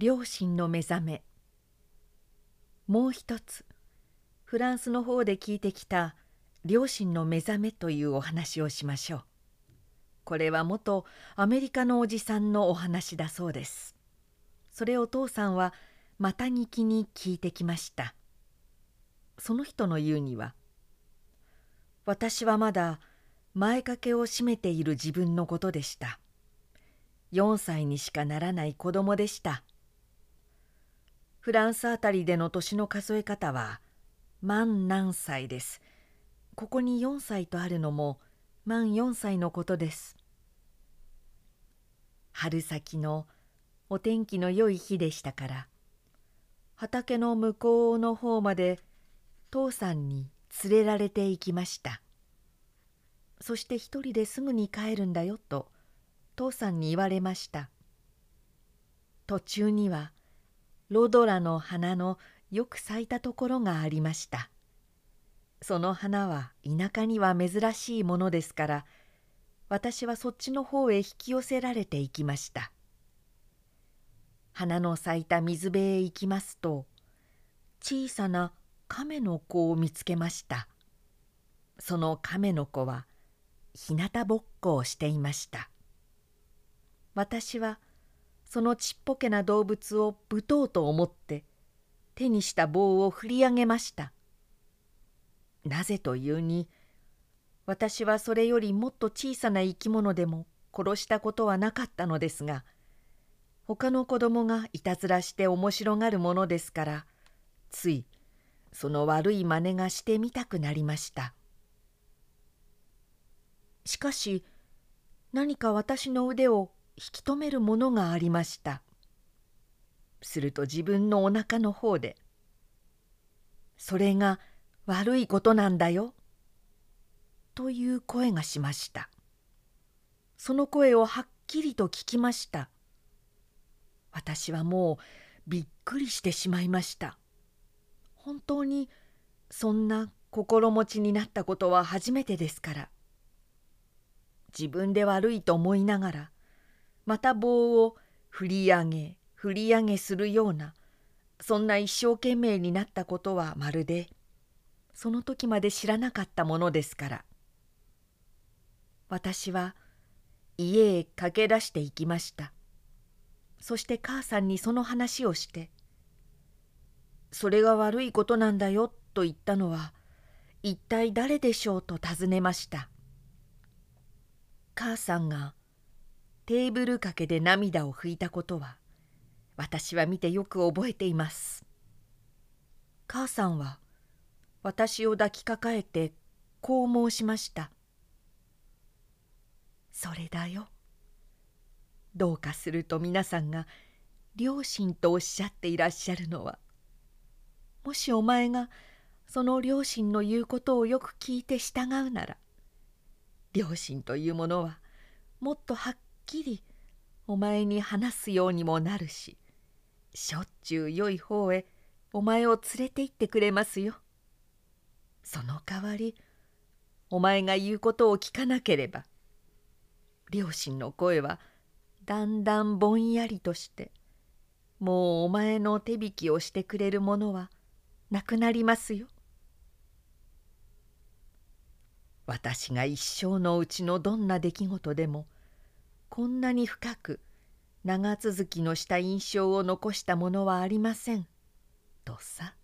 両親の目覚め。もう一つフランスの方で聞いてきた両親の目覚めというお話をしましょう。これは元アメリカのおじさんのお話だそうです。それを父さんはまたにきに聞いてきました。その人の言うには「私はまだ前掛けを締めている自分のことでした。4歳にしかならない子供でした。フランスあたりでの年の数え方は万何歳です。ここに4歳とあるのも満4歳のことです。春先のお天気の良い日でしたから畑の向こうの方まで父さんに連れられて行きました。そして一人ですぐに帰るんだよと父さんに言われました。途中にはロドラの花のよく咲いたところがありました。その花は田舎には珍しいものですから私はそっちの方へ引き寄せられていきました。花の咲いた水辺へ行きますと小さな亀の子を見つけました。その亀の子は日向ぼっこをしていました。私はそのちっぽけな動物をぶとうと思って手にした棒を振り上げました。なぜというに私はそれよりもっと小さな生き物でも殺したことはなかったのですが他の子供がいたずらして面白がるものですからついその悪い真似がしてみたくなりました。しかし何か私の腕を引き止めるものがありました。すると自分のおなかの方で「それが悪いことなんだよ」という声がしました。その声をはっきりと聞きました。私はもうびっくりしてしまいました。本当にそんな心持ちになったことは初めてですから。自分で悪いと思いながらまた棒を振り上げ振り上げするようなそんな一生懸命になったことはまるでその時まで知らなかったものですから。私は家へ駆け出していきました。そして母さんにその話をして「それが悪いことなんだよ」と言ったのは一体誰でしょうと尋ねました。母さんがテーブル掛けで涙を拭いたことは私は見てよく覚えています。母さんは私を抱きかかえてこう申しました「それだよ。どうかすると皆さんが両親とおっしゃっていらっしゃるのはもしお前がその両親の言うことをよく聞いて従うなら両親というものはもっとはっきりお前に話すようにもなるししょっちゅう良い方へお前を連れて行ってくれますよ。その代わりお前が言うことを聞かなければ両親の声はだんだんぼんやりとしてもうお前の手引きをしてくれるものはなくなりますよ。私が一生のうちのどんな出来事でもこんなに深く長続きのした印象を残したものはありません」とさ。